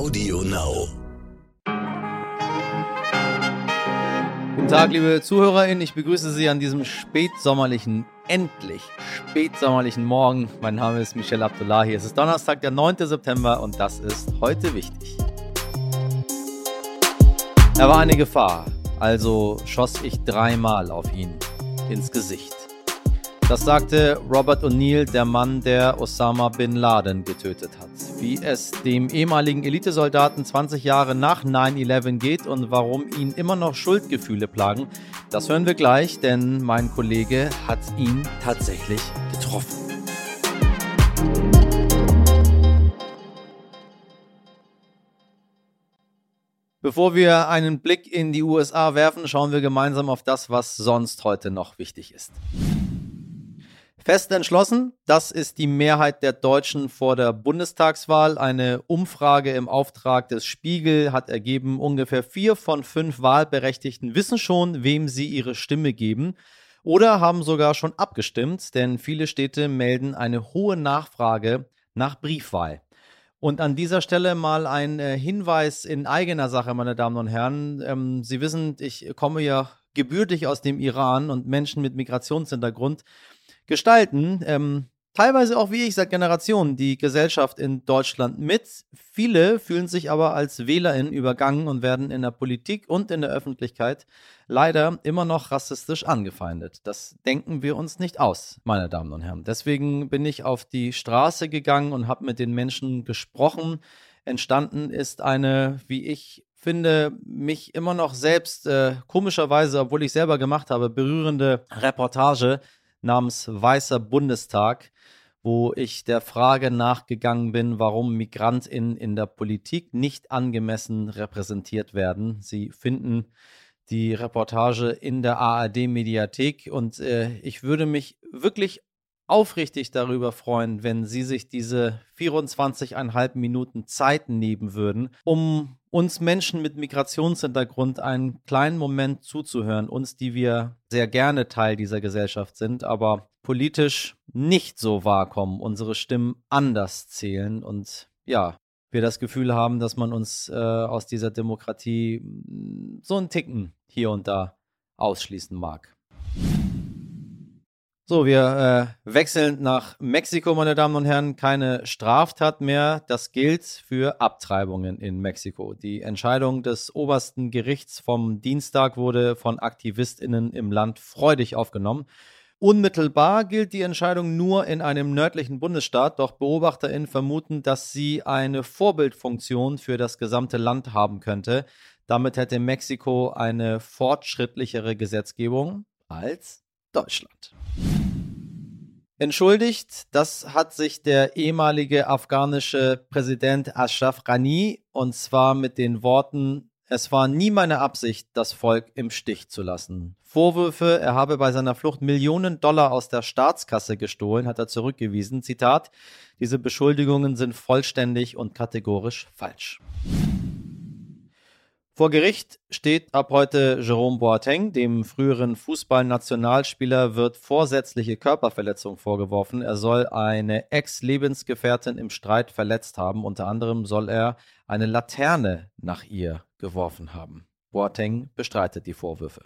Audio Now. Guten Tag, liebe ZuhörerInnen. Ich begrüße Sie an diesem spätsommerlichen, endlich spätsommerlichen Morgen. Mein Name ist Michel Abdullahi. Es ist Donnerstag, der 9. September und das ist heute wichtig. Er war eine Gefahr, also schoss ich dreimal auf ihn ins Gesicht. Das sagte Robert O'Neill, der Mann, der Osama bin Laden getötet hat. Wie es dem ehemaligen Elitesoldaten 20 Jahre nach 9-11 geht und warum ihn immer noch Schuldgefühle plagen, das hören wir gleich, denn mein Kollege hat ihn tatsächlich getroffen. Bevor wir einen Blick in die USA werfen, schauen wir gemeinsam auf das, was sonst heute noch wichtig ist. Fest entschlossen, das ist die Mehrheit der Deutschen vor der Bundestagswahl. Eine Umfrage im Auftrag des Spiegel hat ergeben, ungefähr vier von fünf Wahlberechtigten wissen schon, wem sie ihre Stimme geben oder haben sogar schon abgestimmt, denn viele Städte melden eine hohe Nachfrage nach Briefwahl. Und an dieser Stelle mal ein äh, Hinweis in eigener Sache, meine Damen und Herren. Ähm, Sie wissen, ich komme ja gebürtig aus dem Iran und Menschen mit Migrationshintergrund gestalten, ähm, teilweise auch wie ich seit Generationen, die Gesellschaft in Deutschland mit. Viele fühlen sich aber als WählerInnen übergangen und werden in der Politik und in der Öffentlichkeit leider immer noch rassistisch angefeindet. Das denken wir uns nicht aus, meine Damen und Herren. Deswegen bin ich auf die Straße gegangen und habe mit den Menschen gesprochen. Entstanden ist eine, wie ich finde, mich immer noch selbst äh, komischerweise, obwohl ich selber gemacht habe, berührende Reportage namens Weißer Bundestag, wo ich der Frage nachgegangen bin, warum MigrantInnen in der Politik nicht angemessen repräsentiert werden. Sie finden die Reportage in der ARD-Mediathek und äh, ich würde mich wirklich aufrichtig darüber freuen, wenn Sie sich diese 24,5 Minuten Zeit nehmen würden, um uns Menschen mit Migrationshintergrund einen kleinen Moment zuzuhören, uns, die wir sehr gerne Teil dieser Gesellschaft sind, aber politisch nicht so wahrkommen, unsere Stimmen anders zählen und ja, wir das Gefühl haben, dass man uns äh, aus dieser Demokratie so einen Ticken hier und da ausschließen mag. So, wir äh, wechseln nach Mexiko, meine Damen und Herren. Keine Straftat mehr. Das gilt für Abtreibungen in Mexiko. Die Entscheidung des obersten Gerichts vom Dienstag wurde von AktivistInnen im Land freudig aufgenommen. Unmittelbar gilt die Entscheidung nur in einem nördlichen Bundesstaat, doch BeobachterInnen vermuten, dass sie eine Vorbildfunktion für das gesamte Land haben könnte. Damit hätte Mexiko eine fortschrittlichere Gesetzgebung als Deutschland. Entschuldigt, das hat sich der ehemalige afghanische Präsident Ashraf Ghani und zwar mit den Worten, es war nie meine Absicht, das Volk im Stich zu lassen. Vorwürfe, er habe bei seiner Flucht Millionen Dollar aus der Staatskasse gestohlen, hat er zurückgewiesen. Zitat, diese Beschuldigungen sind vollständig und kategorisch falsch. Vor Gericht steht ab heute Jerome Boateng, dem früheren Fußballnationalspieler, wird vorsätzliche Körperverletzung vorgeworfen. Er soll eine Ex-Lebensgefährtin im Streit verletzt haben. Unter anderem soll er eine Laterne nach ihr geworfen haben. Boateng bestreitet die Vorwürfe.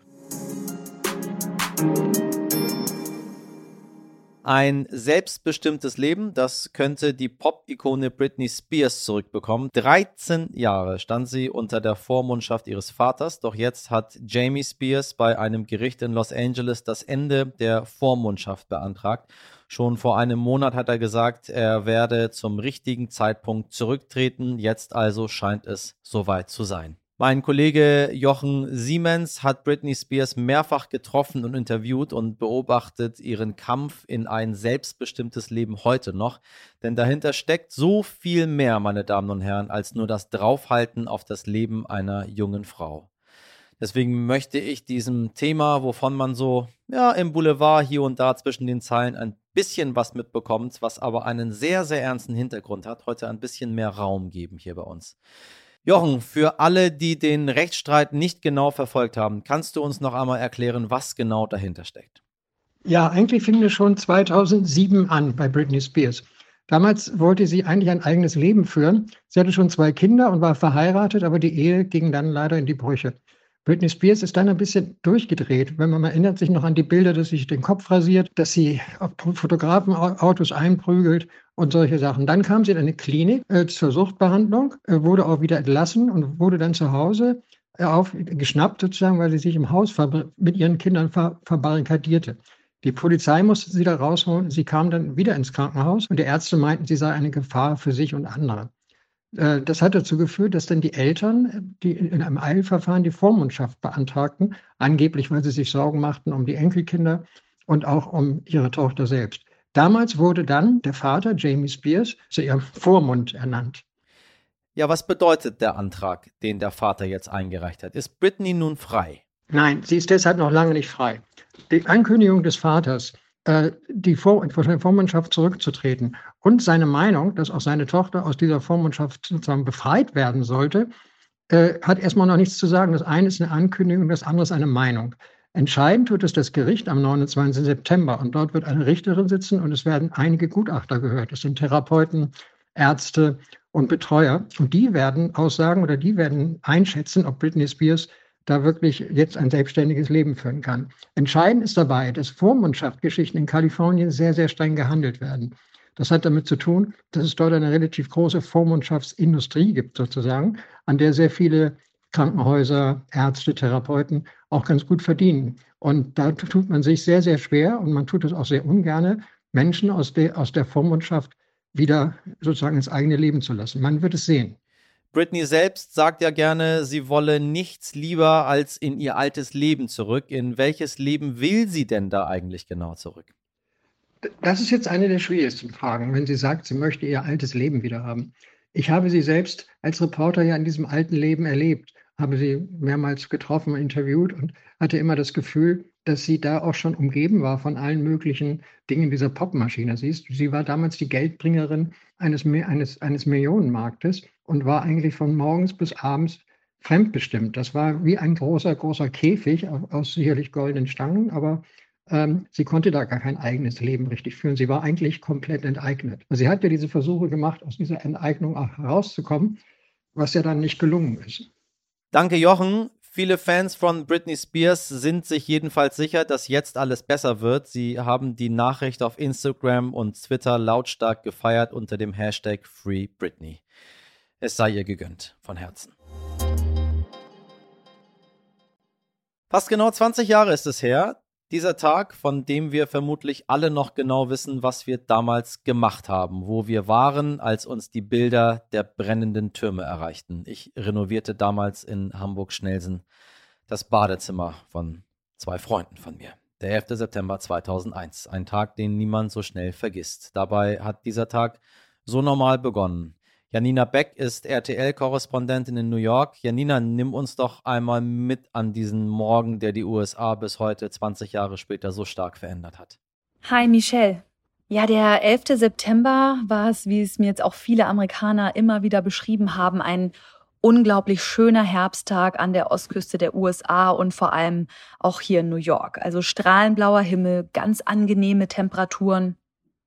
Ein selbstbestimmtes Leben, das könnte die Pop-Ikone Britney Spears zurückbekommen. 13 Jahre stand sie unter der Vormundschaft ihres Vaters, doch jetzt hat Jamie Spears bei einem Gericht in Los Angeles das Ende der Vormundschaft beantragt. Schon vor einem Monat hat er gesagt, er werde zum richtigen Zeitpunkt zurücktreten. Jetzt also scheint es soweit zu sein. Mein Kollege Jochen Siemens hat Britney Spears mehrfach getroffen und interviewt und beobachtet ihren Kampf in ein selbstbestimmtes Leben heute noch. Denn dahinter steckt so viel mehr, meine Damen und Herren, als nur das Draufhalten auf das Leben einer jungen Frau. Deswegen möchte ich diesem Thema, wovon man so ja, im Boulevard hier und da zwischen den Zeilen ein bisschen was mitbekommt, was aber einen sehr, sehr ernsten Hintergrund hat, heute ein bisschen mehr Raum geben hier bei uns. Jochen, für alle, die den Rechtsstreit nicht genau verfolgt haben, kannst du uns noch einmal erklären, was genau dahinter steckt? Ja, eigentlich fing es schon 2007 an bei Britney Spears. Damals wollte sie eigentlich ein eigenes Leben führen. Sie hatte schon zwei Kinder und war verheiratet, aber die Ehe ging dann leider in die Brüche. Britney Spears ist dann ein bisschen durchgedreht. Wenn man erinnert sich noch an die Bilder, dass sie sich den Kopf rasiert, dass sie auf Fotografenautos einprügelt und solche Sachen. Dann kam sie in eine Klinik äh, zur Suchtbehandlung, äh, wurde auch wieder entlassen und wurde dann zu Hause äh, aufgeschnappt sozusagen, weil sie sich im Haus mit ihren Kindern ver verbarrikadierte. Die Polizei musste sie da rausholen. Sie kam dann wieder ins Krankenhaus und die Ärzte meinten, sie sei eine Gefahr für sich und andere. Äh, das hat dazu geführt, dass dann die Eltern, die in einem Eilverfahren die Vormundschaft beantragten, angeblich, weil sie sich Sorgen machten um die Enkelkinder und auch um ihre Tochter selbst. Damals wurde dann der Vater, Jamie Spears, zu ihrem Vormund ernannt. Ja, was bedeutet der Antrag, den der Vater jetzt eingereicht hat? Ist Britney nun frei? Nein, sie ist deshalb noch lange nicht frei. Die Ankündigung des Vaters, äh, die Vor Vormundschaft zurückzutreten und seine Meinung, dass auch seine Tochter aus dieser Vormundschaft sozusagen befreit werden sollte, äh, hat erstmal noch nichts zu sagen. Das eine ist eine Ankündigung, das andere ist eine Meinung. Entscheiden tut es das Gericht am 29. September und dort wird eine Richterin sitzen und es werden einige Gutachter gehört. Es sind Therapeuten, Ärzte und Betreuer und die werden aussagen oder die werden einschätzen, ob Britney Spears da wirklich jetzt ein selbstständiges Leben führen kann. Entscheidend ist dabei, dass Vormundschaftgeschichten in Kalifornien sehr, sehr streng gehandelt werden. Das hat damit zu tun, dass es dort eine relativ große Vormundschaftsindustrie gibt, sozusagen, an der sehr viele Krankenhäuser, Ärzte, Therapeuten auch ganz gut verdienen. Und da tut man sich sehr, sehr schwer und man tut es auch sehr ungerne, Menschen aus der, aus der Vormundschaft wieder sozusagen ins eigene Leben zu lassen. Man wird es sehen. Britney selbst sagt ja gerne, sie wolle nichts lieber als in ihr altes Leben zurück. In welches Leben will sie denn da eigentlich genau zurück? Das ist jetzt eine der schwierigsten Fragen, wenn sie sagt, sie möchte ihr altes Leben wieder haben. Ich habe sie selbst als Reporter ja in diesem alten Leben erlebt, habe sie mehrmals getroffen, interviewt und hatte immer das Gefühl, dass sie da auch schon umgeben war von allen möglichen Dingen dieser Popmaschine. Sie, ist, sie war damals die Geldbringerin eines, eines, eines Millionenmarktes und war eigentlich von morgens bis abends fremdbestimmt. Das war wie ein großer, großer Käfig aus sicherlich goldenen Stangen, aber ähm, sie konnte da gar kein eigenes Leben richtig führen. Sie war eigentlich komplett enteignet. Sie hat ja diese Versuche gemacht, aus dieser Enteignung auch herauszukommen, was ja dann nicht gelungen ist. Danke, Jochen. Viele Fans von Britney Spears sind sich jedenfalls sicher, dass jetzt alles besser wird. Sie haben die Nachricht auf Instagram und Twitter lautstark gefeiert unter dem Hashtag Free Britney. Es sei ihr gegönnt, von Herzen. Fast genau 20 Jahre ist es her, dieser Tag, von dem wir vermutlich alle noch genau wissen, was wir damals gemacht haben, wo wir waren, als uns die Bilder der brennenden Türme erreichten. Ich renovierte damals in Hamburg-Schnelsen das Badezimmer von zwei Freunden von mir. Der 11. September 2001, ein Tag, den niemand so schnell vergisst. Dabei hat dieser Tag so normal begonnen. Janina Beck ist RTL-Korrespondentin in New York. Janina, nimm uns doch einmal mit an diesen Morgen, der die USA bis heute 20 Jahre später so stark verändert hat. Hi, Michelle. Ja, der 11. September war es, wie es mir jetzt auch viele Amerikaner immer wieder beschrieben haben, ein unglaublich schöner Herbsttag an der Ostküste der USA und vor allem auch hier in New York. Also strahlenblauer Himmel, ganz angenehme Temperaturen.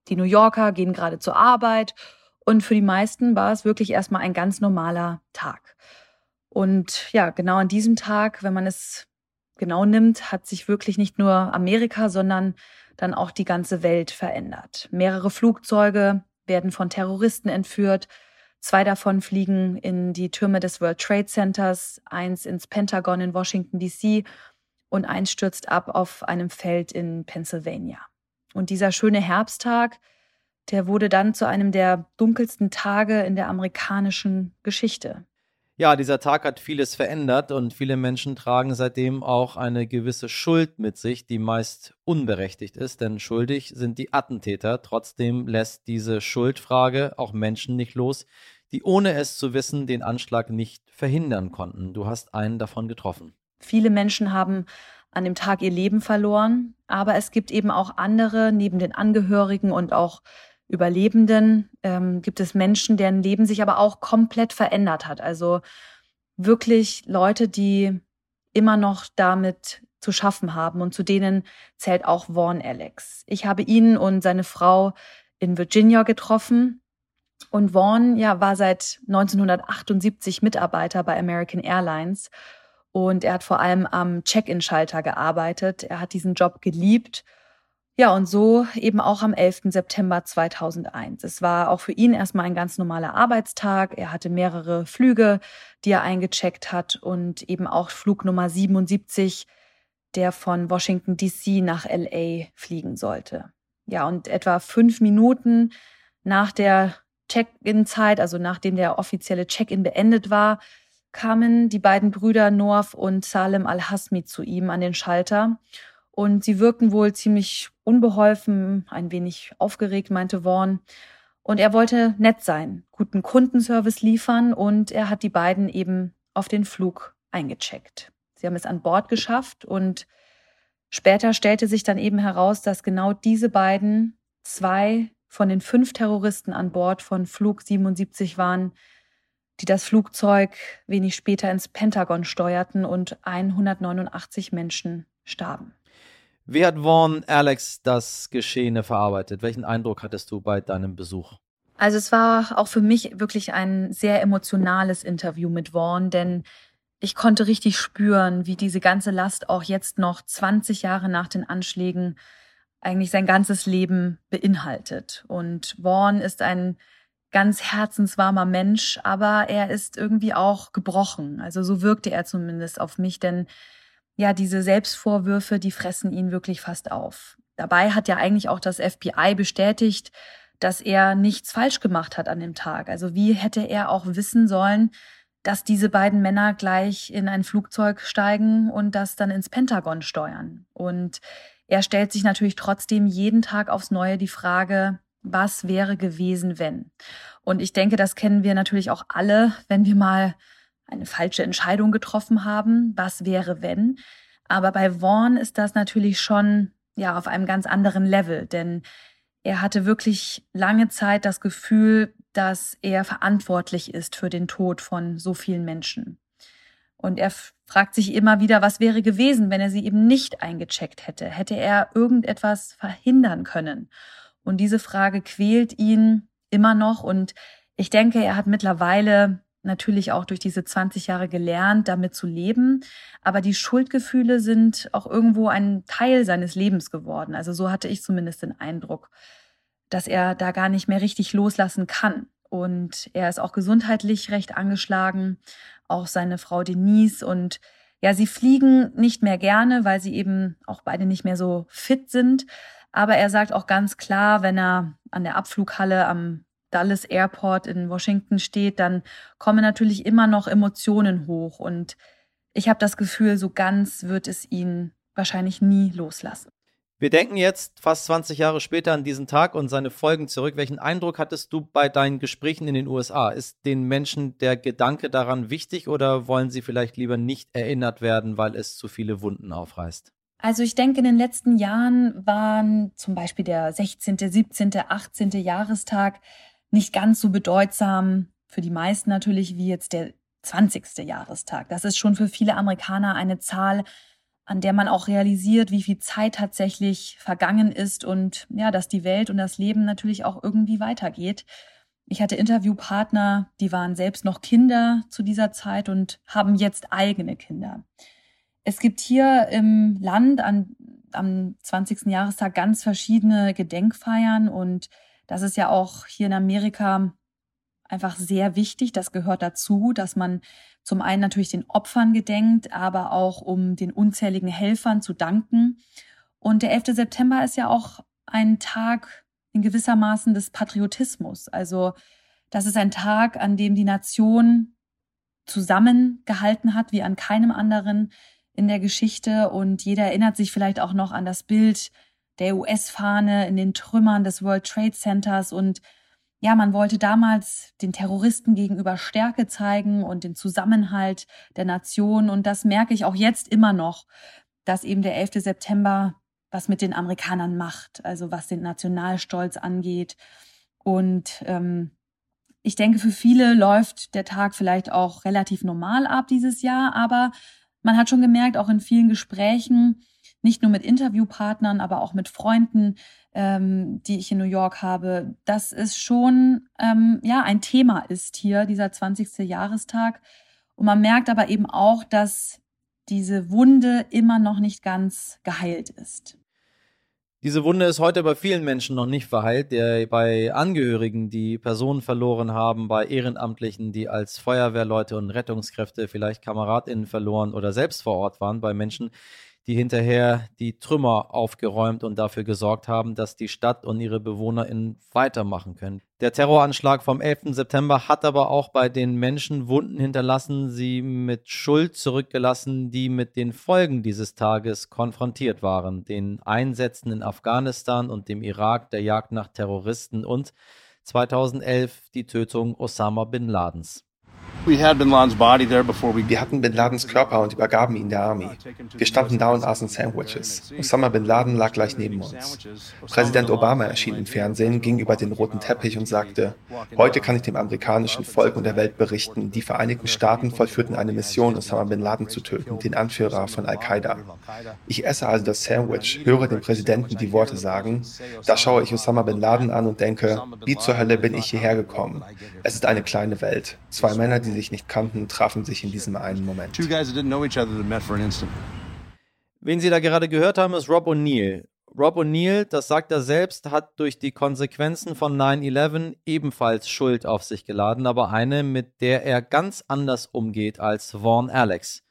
Die New Yorker gehen gerade zur Arbeit und für die meisten war es wirklich erstmal ein ganz normaler Tag. Und ja, genau an diesem Tag, wenn man es genau nimmt, hat sich wirklich nicht nur Amerika, sondern dann auch die ganze Welt verändert. Mehrere Flugzeuge werden von Terroristen entführt. Zwei davon fliegen in die Türme des World Trade Centers, eins ins Pentagon in Washington, DC und eins stürzt ab auf einem Feld in Pennsylvania. Und dieser schöne Herbsttag, der wurde dann zu einem der dunkelsten Tage in der amerikanischen Geschichte. Ja, dieser Tag hat vieles verändert und viele Menschen tragen seitdem auch eine gewisse Schuld mit sich, die meist unberechtigt ist, denn schuldig sind die Attentäter. Trotzdem lässt diese Schuldfrage auch Menschen nicht los, die ohne es zu wissen den Anschlag nicht verhindern konnten. Du hast einen davon getroffen. Viele Menschen haben an dem Tag ihr Leben verloren, aber es gibt eben auch andere, neben den Angehörigen und auch Überlebenden ähm, gibt es Menschen, deren Leben sich aber auch komplett verändert hat. Also wirklich Leute, die immer noch damit zu schaffen haben. Und zu denen zählt auch Vaughn Alex. Ich habe ihn und seine Frau in Virginia getroffen. Und Vaughn ja, war seit 1978 Mitarbeiter bei American Airlines und er hat vor allem am Check-in-Schalter gearbeitet. Er hat diesen Job geliebt. Ja, und so eben auch am 11. September 2001. Es war auch für ihn erstmal ein ganz normaler Arbeitstag. Er hatte mehrere Flüge, die er eingecheckt hat und eben auch Flug Nummer 77, der von Washington DC nach LA fliegen sollte. Ja, und etwa fünf Minuten nach der Check-in-Zeit, also nachdem der offizielle Check-in beendet war, kamen die beiden Brüder Norf und Salem al-Hasmi zu ihm an den Schalter. Und sie wirkten wohl ziemlich unbeholfen, ein wenig aufgeregt, meinte Vaughn. Und er wollte nett sein, guten Kundenservice liefern und er hat die beiden eben auf den Flug eingecheckt. Sie haben es an Bord geschafft und später stellte sich dann eben heraus, dass genau diese beiden zwei von den fünf Terroristen an Bord von Flug 77 waren, die das Flugzeug wenig später ins Pentagon steuerten und 189 Menschen starben. Wie hat Vaughn Alex das Geschehene verarbeitet? Welchen Eindruck hattest du bei deinem Besuch? Also es war auch für mich wirklich ein sehr emotionales Interview mit Vaughn, denn ich konnte richtig spüren, wie diese ganze Last auch jetzt noch 20 Jahre nach den Anschlägen eigentlich sein ganzes Leben beinhaltet. Und Vaughn ist ein ganz herzenswarmer Mensch, aber er ist irgendwie auch gebrochen. Also so wirkte er zumindest auf mich, denn ja, diese Selbstvorwürfe, die fressen ihn wirklich fast auf. Dabei hat ja eigentlich auch das FBI bestätigt, dass er nichts falsch gemacht hat an dem Tag. Also wie hätte er auch wissen sollen, dass diese beiden Männer gleich in ein Flugzeug steigen und das dann ins Pentagon steuern? Und er stellt sich natürlich trotzdem jeden Tag aufs Neue die Frage, was wäre gewesen, wenn? Und ich denke, das kennen wir natürlich auch alle, wenn wir mal eine falsche Entscheidung getroffen haben. Was wäre, wenn? Aber bei Vaughn ist das natürlich schon ja auf einem ganz anderen Level, denn er hatte wirklich lange Zeit das Gefühl, dass er verantwortlich ist für den Tod von so vielen Menschen. Und er fragt sich immer wieder, was wäre gewesen, wenn er sie eben nicht eingecheckt hätte? Hätte er irgendetwas verhindern können? Und diese Frage quält ihn immer noch. Und ich denke, er hat mittlerweile natürlich auch durch diese 20 Jahre gelernt, damit zu leben. Aber die Schuldgefühle sind auch irgendwo ein Teil seines Lebens geworden. Also so hatte ich zumindest den Eindruck, dass er da gar nicht mehr richtig loslassen kann. Und er ist auch gesundheitlich recht angeschlagen, auch seine Frau Denise. Und ja, sie fliegen nicht mehr gerne, weil sie eben auch beide nicht mehr so fit sind. Aber er sagt auch ganz klar, wenn er an der Abflughalle am Dulles Airport in Washington steht, dann kommen natürlich immer noch Emotionen hoch. Und ich habe das Gefühl, so ganz wird es ihn wahrscheinlich nie loslassen. Wir denken jetzt fast 20 Jahre später an diesen Tag und seine Folgen zurück. Welchen Eindruck hattest du bei deinen Gesprächen in den USA? Ist den Menschen der Gedanke daran wichtig oder wollen sie vielleicht lieber nicht erinnert werden, weil es zu viele Wunden aufreißt? Also ich denke, in den letzten Jahren waren zum Beispiel der 16., 17., 18. Jahrestag nicht ganz so bedeutsam für die meisten natürlich wie jetzt der 20. Jahrestag. Das ist schon für viele Amerikaner eine Zahl, an der man auch realisiert, wie viel Zeit tatsächlich vergangen ist und ja, dass die Welt und das Leben natürlich auch irgendwie weitergeht. Ich hatte Interviewpartner, die waren selbst noch Kinder zu dieser Zeit und haben jetzt eigene Kinder. Es gibt hier im Land an, am 20. Jahrestag ganz verschiedene Gedenkfeiern und das ist ja auch hier in Amerika einfach sehr wichtig. Das gehört dazu, dass man zum einen natürlich den Opfern gedenkt, aber auch um den unzähligen Helfern zu danken. Und der 11. September ist ja auch ein Tag in gewissermaßen des Patriotismus. Also das ist ein Tag, an dem die Nation zusammengehalten hat wie an keinem anderen in der Geschichte und jeder erinnert sich vielleicht auch noch an das Bild der US-Fahne in den Trümmern des World Trade Centers. Und ja, man wollte damals den Terroristen gegenüber Stärke zeigen und den Zusammenhalt der Nation. Und das merke ich auch jetzt immer noch, dass eben der 11. September was mit den Amerikanern macht, also was den Nationalstolz angeht. Und ähm, ich denke, für viele läuft der Tag vielleicht auch relativ normal ab dieses Jahr, aber man hat schon gemerkt, auch in vielen Gesprächen, nicht nur mit Interviewpartnern, aber auch mit Freunden, ähm, die ich in New York habe, dass es schon ähm, ja ein Thema ist hier, dieser 20. Jahrestag. Und man merkt aber eben auch, dass diese Wunde immer noch nicht ganz geheilt ist. Diese Wunde ist heute bei vielen Menschen noch nicht verheilt, bei Angehörigen, die Personen verloren haben, bei Ehrenamtlichen, die als Feuerwehrleute und Rettungskräfte vielleicht Kameradinnen verloren oder selbst vor Ort waren, bei Menschen, die hinterher die Trümmer aufgeräumt und dafür gesorgt haben, dass die Stadt und ihre BewohnerInnen weitermachen können. Der Terroranschlag vom 11. September hat aber auch bei den Menschen Wunden hinterlassen, sie mit Schuld zurückgelassen, die mit den Folgen dieses Tages konfrontiert waren, den Einsätzen in Afghanistan und dem Irak, der Jagd nach Terroristen und 2011 die Tötung Osama bin Ladens. Wir hatten Bin Ladens Körper und übergaben ihn der Armee. Wir standen da und aßen Sandwiches. Osama Bin Laden lag gleich neben uns. Präsident Obama erschien im Fernsehen, ging über den roten Teppich und sagte, heute kann ich dem amerikanischen Volk und der Welt berichten, die Vereinigten Staaten vollführten eine Mission, Osama Bin Laden zu töten, den Anführer von Al-Qaida. Ich esse also das Sandwich, höre den Präsidenten die Worte sagen, da schaue ich Osama Bin Laden an und denke, wie zur Hölle bin ich hierher gekommen? Es ist eine kleine Welt. Zwei Männer, die sich nicht kannten, trafen sich in diesem einen Moment. Wen Sie da gerade gehört haben, ist Rob O'Neill. Rob O'Neill, das sagt er selbst, hat durch die Konsequenzen von 9-11 ebenfalls Schuld auf sich geladen, aber eine, mit der er ganz anders umgeht als Vaughn Alex.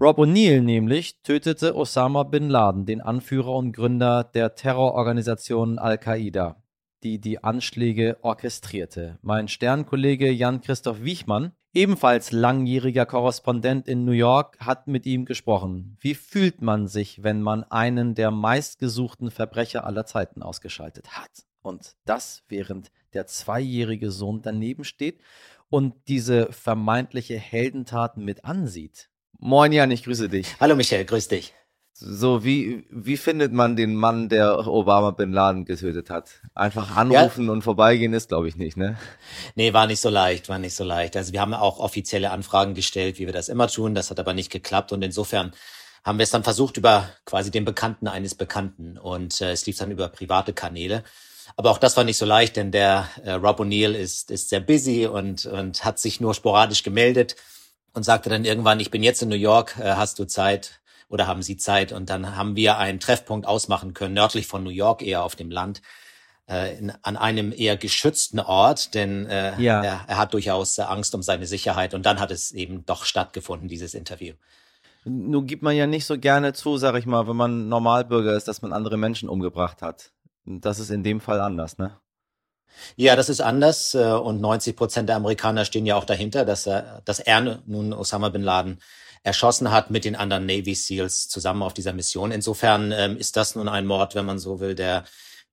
Rob O'Neill nämlich tötete Osama bin Laden, den Anführer und Gründer der Terrororganisation Al-Qaida die die Anschläge orchestrierte. Mein Sternkollege Jan-Christoph Wiechmann, ebenfalls langjähriger Korrespondent in New York, hat mit ihm gesprochen. Wie fühlt man sich, wenn man einen der meistgesuchten Verbrecher aller Zeiten ausgeschaltet hat? Und das während der zweijährige Sohn daneben steht und diese vermeintliche Heldentat mit ansieht. Moin Jan, ich grüße dich. Hallo Michael, grüß dich. So, wie, wie findet man den Mann, der Obama Bin Laden getötet hat? Einfach anrufen ja. und vorbeigehen ist, glaube ich, nicht, ne? Nee, war nicht so leicht, war nicht so leicht. Also wir haben auch offizielle Anfragen gestellt, wie wir das immer tun. Das hat aber nicht geklappt und insofern haben wir es dann versucht über quasi den Bekannten eines Bekannten und äh, es lief dann über private Kanäle. Aber auch das war nicht so leicht, denn der äh, Rob O'Neill ist, ist sehr busy und, und hat sich nur sporadisch gemeldet und sagte dann irgendwann, ich bin jetzt in New York, äh, hast du Zeit? Oder haben Sie Zeit? Und dann haben wir einen Treffpunkt ausmachen können, nördlich von New York, eher auf dem Land, äh, in, an einem eher geschützten Ort, denn äh, ja. er, er hat durchaus äh, Angst um seine Sicherheit. Und dann hat es eben doch stattgefunden, dieses Interview. Nun gibt man ja nicht so gerne zu, sag ich mal, wenn man Normalbürger ist, dass man andere Menschen umgebracht hat. Das ist in dem Fall anders, ne? Ja, das ist anders äh, und 90 Prozent der Amerikaner stehen ja auch dahinter, dass er, dass er nun Osama bin Laden erschossen hat mit den anderen Navy SEALs zusammen auf dieser Mission. Insofern ähm, ist das nun ein Mord, wenn man so will, der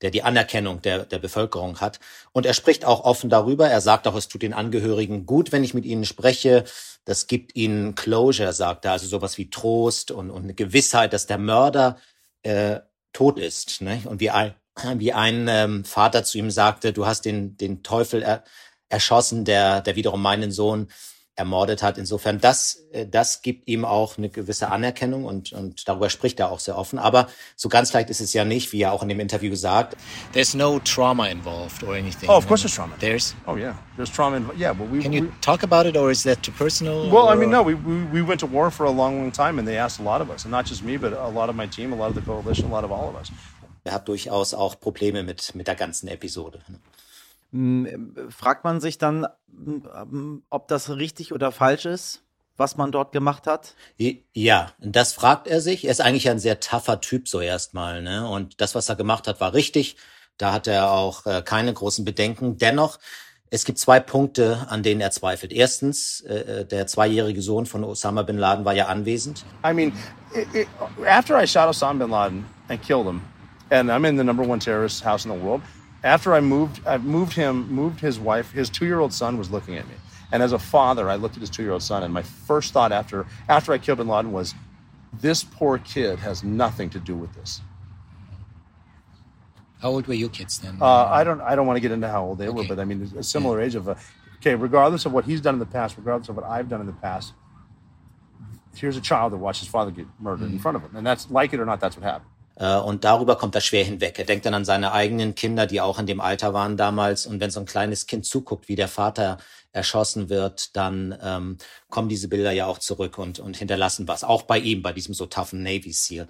der die Anerkennung der, der Bevölkerung hat. Und er spricht auch offen darüber. Er sagt auch, es tut den Angehörigen gut, wenn ich mit ihnen spreche. Das gibt ihnen Closure, sagt er, also sowas wie Trost und, und eine Gewissheit, dass der Mörder äh, tot ist. Ne? Und wie ein, wie ein ähm, Vater zu ihm sagte, du hast den, den Teufel er, erschossen, der, der wiederum meinen Sohn ermordet hat. Insofern, das, äh, das gibt ihm auch eine gewisse Anerkennung und, und darüber spricht er auch sehr offen. Aber so ganz leicht ist es ja nicht, wie er auch in dem Interview sagt. There's no trauma involved or anything. Oh, of course there's trauma. There's? Oh, yeah. There's trauma involved. Yeah, but we... Can you we, talk about it or is that too personal? Well, or? I mean, no, we, we, we went to war for a long, long time and they asked a lot of us. And not just me, but a lot of my team, a lot of the coalition, a lot of all of us. Er hat durchaus auch Probleme mit, mit der ganzen Episode. Fragt man sich dann, ob das richtig oder falsch ist, was man dort gemacht hat? Ja, das fragt er sich. Er ist eigentlich ein sehr tougher Typ so erstmal, ne? Und das, was er gemacht hat, war richtig. Da hat er auch äh, keine großen Bedenken. Dennoch, es gibt zwei Punkte, an denen er zweifelt. Erstens, äh, äh der zweijährige Sohn von Osama bin Laden war ja anwesend. I mean, it, it, after I shot Osama bin Laden and killed him, and I'm in the number one terrorist house in the world, after I moved, I moved him, moved his wife, his two-year-old son was looking at me. And as a father, I looked at his two-year-old son, and my first thought after after I killed Bin Laden was, this poor kid has nothing to do with this. How old were your kids then? Uh, I don't. I don't want to get into how old they okay. were, but I mean, a similar yeah. age of a. Okay, regardless of what he's done in the past, regardless of what I've done in the past, here's a child that watched his father get murdered mm-hmm. in front of him, and that's like it or not, that's what happened. Äh, und darüber kommt er schwer hinweg. Er denkt dann an seine eigenen Kinder, die auch in dem Alter waren damals. Und wenn so ein kleines Kind zuguckt, wie der Vater erschossen wird, dann ähm, kommen diese Bilder ja auch zurück und, und hinterlassen was. Auch bei ihm, bei diesem so toughen Navy SEAL.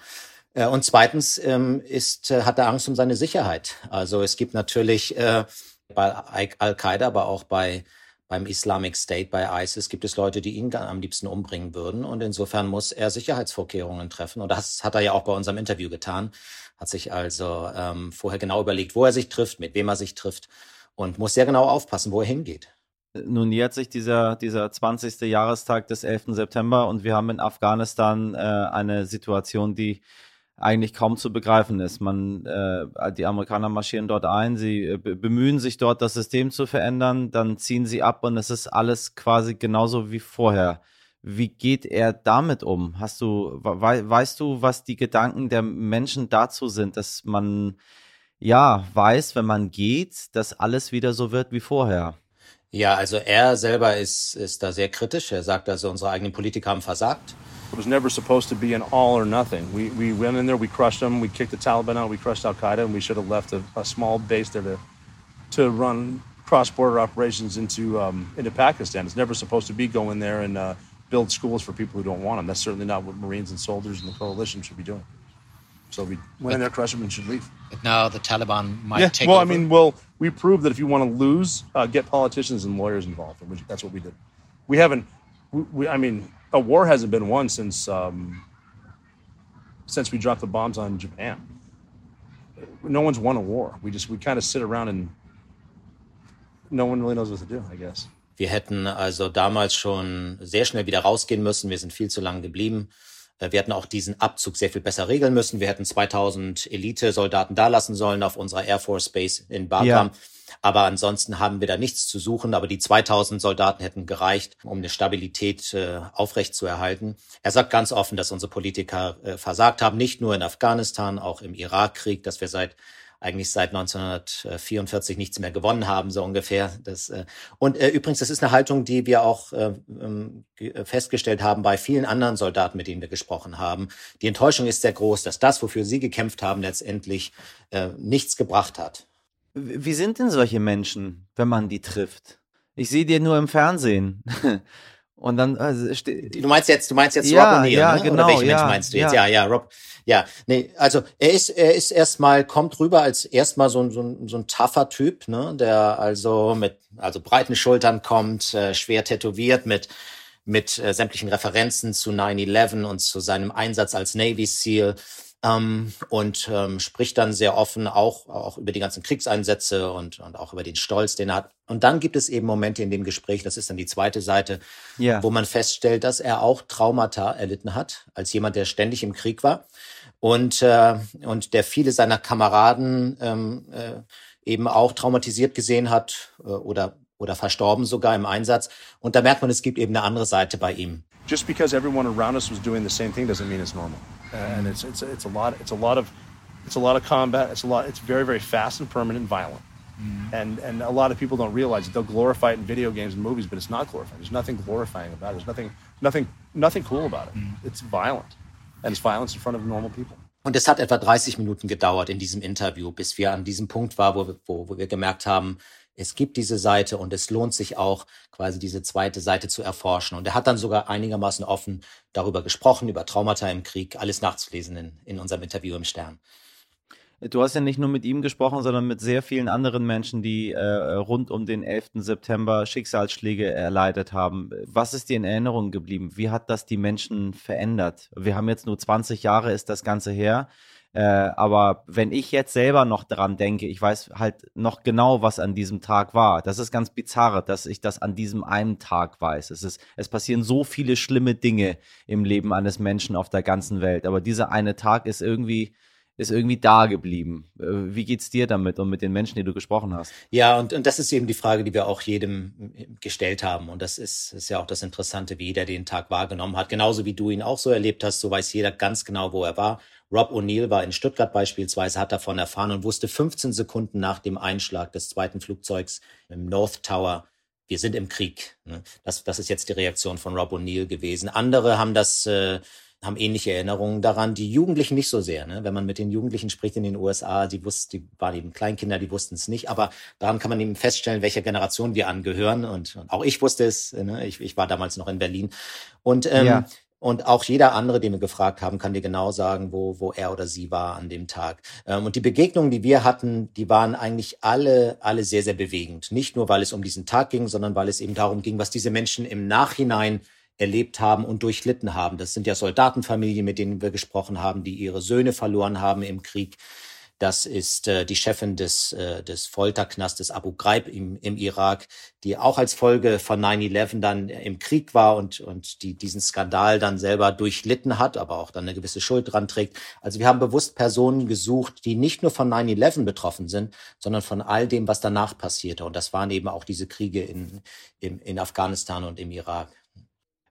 Äh, und zweitens ähm, ist, äh, hat er Angst um seine Sicherheit. Also es gibt natürlich äh, bei Al-Qaida, aber auch bei beim Islamic State, bei ISIS gibt es Leute, die ihn am liebsten umbringen würden. Und insofern muss er Sicherheitsvorkehrungen treffen. Und das hat er ja auch bei unserem Interview getan. Hat sich also ähm, vorher genau überlegt, wo er sich trifft, mit wem er sich trifft und muss sehr genau aufpassen, wo er hingeht. Nun nähert sich dieser, dieser 20. Jahrestag des 11. September und wir haben in Afghanistan äh, eine Situation, die eigentlich kaum zu begreifen ist. Man, äh, die Amerikaner marschieren dort ein, sie äh, bemühen sich dort das System zu verändern, dann ziehen sie ab und es ist alles quasi genauso wie vorher. Wie geht er damit um? Hast du, we weißt du, was die Gedanken der Menschen dazu sind, dass man ja weiß, wenn man geht, dass alles wieder so wird wie vorher? Ja, also er selber ist, ist da sehr kritisch. Er sagt also, unsere eigenen Politiker haben versagt. It was never supposed to be an all or nothing. We, we went in there, we crushed them, we kicked the Taliban out, we crushed Al Qaeda, and we should have left a, a small base there to, to run cross border operations into, um, into Pakistan. It's never supposed to be go in there and uh, build schools for people who don't want them. That's certainly not what Marines and soldiers and the coalition should be doing. So we went in there, crushed them, and should leave. But now the Taliban might yeah, take well, over. I mean, well, we proved that if you want to lose, uh, get politicians and lawyers involved, and that's what we did. We haven't, we, we, I mean, a war hasn't been won since um, since we dropped the bombs on Japan. No one's won a war. We just we kind of sit around and no one really knows what to do. I guess. Wir hätten also damals schon sehr schnell wieder rausgehen müssen. Wir sind viel zu lange geblieben. Äh, wir hätten auch diesen Abzug sehr viel besser regeln müssen. Wir hätten 2000 Elite-Soldaten da lassen sollen auf unserer Air Force Base in Bagram. Ja. Aber ansonsten haben wir da nichts zu suchen. Aber die 2000 Soldaten hätten gereicht, um eine Stabilität äh, aufrechtzuerhalten. Er sagt ganz offen, dass unsere Politiker äh, versagt haben, nicht nur in Afghanistan, auch im Irakkrieg, dass wir seit eigentlich seit 1944 nichts mehr gewonnen haben, so ungefähr. Das, äh, und äh, übrigens, das ist eine Haltung, die wir auch äh, ähm, festgestellt haben bei vielen anderen Soldaten, mit denen wir gesprochen haben. Die Enttäuschung ist sehr groß, dass das, wofür sie gekämpft haben, letztendlich äh, nichts gebracht hat. Wie sind denn solche Menschen, wenn man die trifft? Ich sehe die nur im Fernsehen. Und dann also, du meinst jetzt, du meinst jetzt ja, Rob O'Neill, ja, ne? genau, Oder welchen ja, Mensch meinst du jetzt? ja. Ja, ja, Rob. Ja, nee, also er ist, er ist erstmal kommt rüber als erstmal so ein so ein, so ein tougher Typ, ne, der also mit also breiten Schultern kommt, äh, schwer tätowiert mit mit äh, sämtlichen Referenzen zu 9/11 und zu seinem Einsatz als Navy SEAL ähm, und ähm, spricht dann sehr offen auch, auch über die ganzen Kriegseinsätze und, und auch über den Stolz, den er hat. Und dann gibt es eben Momente in dem Gespräch, das ist dann die zweite Seite, Ja. wo man feststellt, dass er auch Traumata erlitten hat, als jemand, der ständig im Krieg war und, äh, und der viele seiner Kameraden ähm, äh, eben auch traumatisiert gesehen hat äh, oder, oder verstorben sogar im Einsatz. Und da merkt man, es gibt eben eine andere Seite bei ihm. Just because everyone around us was doing the same thing doesn't mean it's normal. And it's it's it's a lot it's a lot of it's a lot of combat. It's a lot. It's very very fast and permanent and violent. Mm-hmm. And and a lot of people don't realize it. They'll glorify it in video games and movies, but it's not glorifying. There's nothing glorifying about it. There's nothing nothing nothing cool about it. Mm-hmm. It's violent, and it's violence in front of normal people. Und es hat etwa 30 Minuten gedauert in diesem Interview, bis wir an diesem Punkt waren, wo wir, wo, wo wir gemerkt haben, es gibt diese Seite und es lohnt sich auch, quasi diese zweite Seite zu erforschen. Und er hat dann sogar einigermaßen offen darüber gesprochen, über Traumata im Krieg, alles nachzulesen in, in unserem Interview im Stern. Du hast ja nicht nur mit ihm gesprochen, sondern mit sehr vielen anderen Menschen, die äh, rund um den 11. September Schicksalsschläge erleidet haben. Was ist dir in Erinnerung geblieben? Wie hat das die Menschen verändert? Wir haben jetzt nur 20 Jahre, ist das Ganze her. Äh, aber wenn ich jetzt selber noch dran denke, ich weiß halt noch genau, was an diesem Tag war. Das ist ganz bizarr, dass ich das an diesem einen Tag weiß. Es, ist, es passieren so viele schlimme Dinge im Leben eines Menschen auf der ganzen Welt. Aber dieser eine Tag ist irgendwie, ist irgendwie da geblieben. Äh, Wie geht's dir damit und mit den Menschen, die du gesprochen hast? Ja, und, und das ist eben die Frage, die wir auch jedem gestellt haben. Und das ist, ist ja auch das Interessante, wie jeder den Tag wahrgenommen hat. Genauso wie du ihn auch so erlebt hast, so weiß jeder ganz genau, wo er war. Rob O'Neill war in Stuttgart beispielsweise, hat davon erfahren und wusste 15 Sekunden nach dem Einschlag des zweiten Flugzeugs im North Tower, wir sind im Krieg. ne? Das, das ist jetzt die Reaktion von Rob O'Neill gewesen. Andere haben das äh, haben ähnliche Erinnerungen daran. Die Jugendlichen nicht so sehr. Ne? Wenn man mit den Jugendlichen spricht in den USA, die wussten, die waren eben Kleinkinder, die wussten es nicht. Aber daran kann man eben feststellen, welcher Generation wir angehören. Und, und auch ich wusste es. Ne? Ich, ich war damals noch in Berlin. Und ähm, ja. Und auch jeder andere, den wir gefragt haben, kann dir genau sagen, wo, wo er oder sie war an dem Tag. Ähm, und die Begegnungen, die wir hatten, die waren eigentlich alle, alle sehr, sehr bewegend. Nicht nur, weil es um diesen Tag ging, sondern weil es eben darum ging, was diese Menschen im Nachhinein erlebt haben und durchlitten haben. Das sind ja Soldatenfamilien, mit denen wir gesprochen haben, die ihre Söhne verloren haben im Krieg. Das ist äh, die Chefin des, äh, des Folterknastes Abu Ghraib im, im Irak, die auch als Folge von 9-11 dann im Krieg war und, und die diesen Skandal dann selber durchlitten hat, aber auch dann eine gewisse Schuld dran trägt. Also wir haben bewusst Personen gesucht, die nicht nur von 9-11 betroffen sind, sondern von all dem, was danach passierte. Und das waren eben auch diese Kriege in, in, in Afghanistan und im Irak.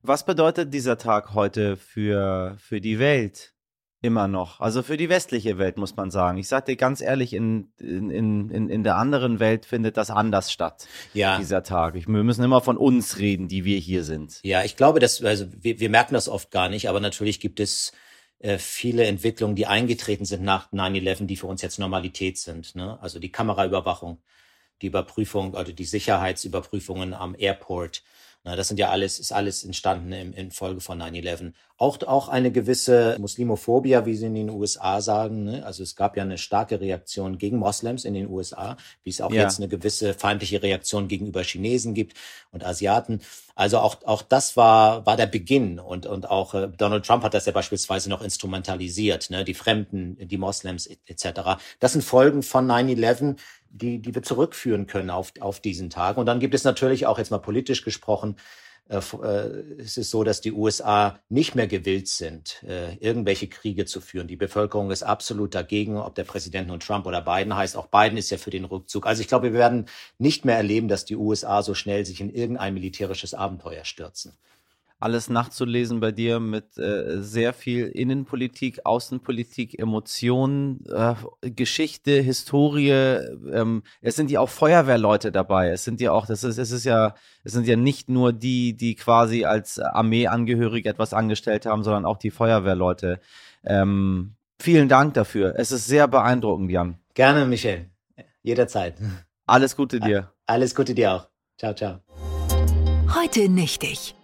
Was bedeutet dieser Tag heute für, für die Welt? Immer noch. Also für die westliche Welt muss man sagen. Ich sage dir ganz ehrlich, in, in, in, in der anderen Welt findet das anders statt. Ja. Dieser Tag. Ich, wir müssen immer von uns reden, die wir hier sind. Ja, ich glaube, dass, also wir, wir merken das oft gar nicht, aber natürlich gibt es äh, viele Entwicklungen, die eingetreten sind nach 9-11, die für uns jetzt Normalität sind. Ne? Also die Kameraüberwachung, die Überprüfung, also die Sicherheitsüberprüfungen am Airport, das sind ja alles, ist alles entstanden in, in Folge von 9-11. Auch, auch eine gewisse Muslimophobia, wie sie in den USA sagen. Ne? Also es gab ja eine starke Reaktion gegen Moslems in den USA, wie es auch ja. jetzt eine gewisse feindliche Reaktion gegenüber Chinesen gibt und Asiaten. Also auch, auch das war, war der Beginn. Und, und auch äh, Donald Trump hat das ja beispielsweise noch instrumentalisiert, ne? die Fremden, die Moslems etc. Das sind Folgen von 9-11, die, die wir zurückführen können auf, auf diesen Tag. Und dann gibt es natürlich auch jetzt mal politisch gesprochen, äh, äh, es ist so, dass die USA nicht mehr gewillt sind, äh, irgendwelche Kriege zu führen. Die Bevölkerung ist absolut dagegen, ob der Präsident nun Trump oder Biden heißt. Auch Biden ist ja für den Rückzug. Also ich glaube, wir werden nicht mehr erleben, dass die USA so schnell sich in irgendein militärisches Abenteuer stürzen alles nachzulesen bei dir mit äh, sehr viel Innenpolitik, Außenpolitik, Emotionen, äh, Geschichte, Historie. Ähm, es sind ja auch Feuerwehrleute dabei. Es sind ja auch, das ist, es ist ja, es sind ja nicht nur die, die quasi als Armeeangehörig etwas angestellt haben, sondern auch die Feuerwehrleute. Ähm, vielen Dank dafür. Es ist sehr beeindruckend, Jan. Gerne, Michel. Jederzeit. Alles Gute dir. Alles Gute dir auch. Ciao, ciao. Heute nichtig.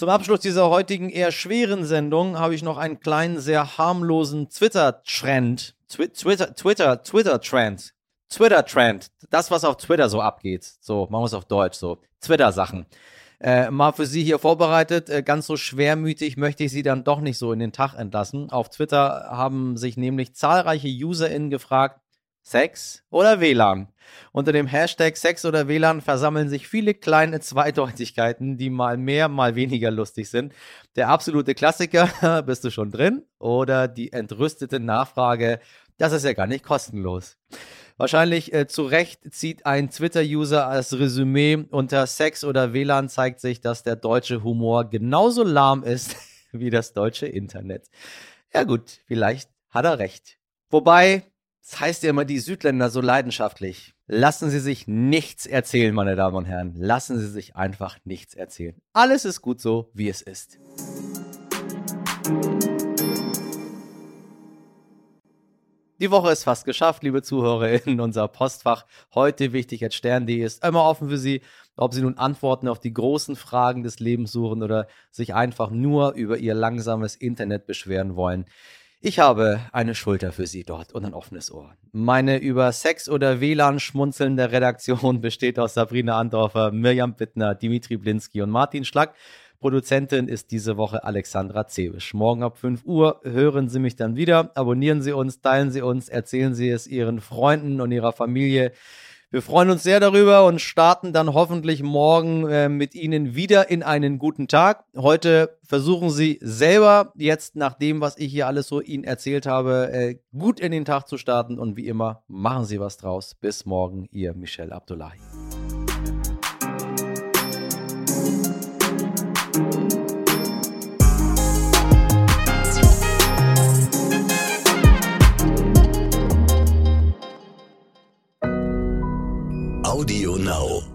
Zum Abschluss dieser heutigen eher schweren Sendung habe ich noch einen kleinen, sehr harmlosen Twitter-Trend. Twitter, Twitter, Twitter-Trend. Twitter-Trend. Das, was auf Twitter so abgeht. So, machen wir es auf Deutsch, so. Twitter-Sachen. Äh, mal für Sie hier vorbereitet. Äh, ganz so schwermütig möchte ich Sie dann doch nicht so in den Tag entlassen. Auf Twitter haben sich nämlich zahlreiche UserInnen gefragt, Sex oder WLAN? Unter dem Hashtag Sex oder WLAN versammeln sich viele kleine Zweideutigkeiten, die mal mehr, mal weniger lustig sind. Der absolute Klassiker, bist du schon drin? Oder die entrüstete Nachfrage, das ist ja gar nicht kostenlos. Wahrscheinlich äh, zu Recht zieht ein Twitter-User als Resümee unter Sex oder WLAN zeigt sich, dass der deutsche Humor genauso lahm ist wie das deutsche Internet. Ja gut, vielleicht hat er recht. Wobei, das heißt ja immer die Südländer so leidenschaftlich. Lassen Sie sich nichts erzählen, meine Damen und Herren. Lassen Sie sich einfach nichts erzählen. Alles ist gut so, wie es ist. Die Woche ist fast geschafft, liebe ZuhörerInnen. Unser Postfach heute wichtig at stern.de ist immer offen für Sie, ob Sie nun Antworten auf die großen Fragen des Lebens suchen oder sich einfach nur über Ihr langsames Internet beschweren wollen. Ich habe eine Schulter für Sie dort und ein offenes Ohr. Meine über Sex oder WLAN schmunzelnde Redaktion besteht aus Sabrina Andorfer, Mirjam Bittner, Dimitri Blinski und Martin Schlack. Produzentin ist diese Woche Alexandra Zebisch. Morgen ab 5 Uhr hören Sie mich dann wieder. Abonnieren Sie uns, teilen Sie uns, erzählen Sie es Ihren Freunden und Ihrer Familie. Wir freuen uns sehr darüber und starten dann hoffentlich morgen äh, mit Ihnen wieder in einen guten Tag. Heute versuchen Sie selber jetzt nach dem, was ich hier alles so Ihnen erzählt habe, äh, gut in den Tag zu starten und wie immer machen Sie was draus. Bis morgen, Ihr Michel Abdullahi. Audio Now.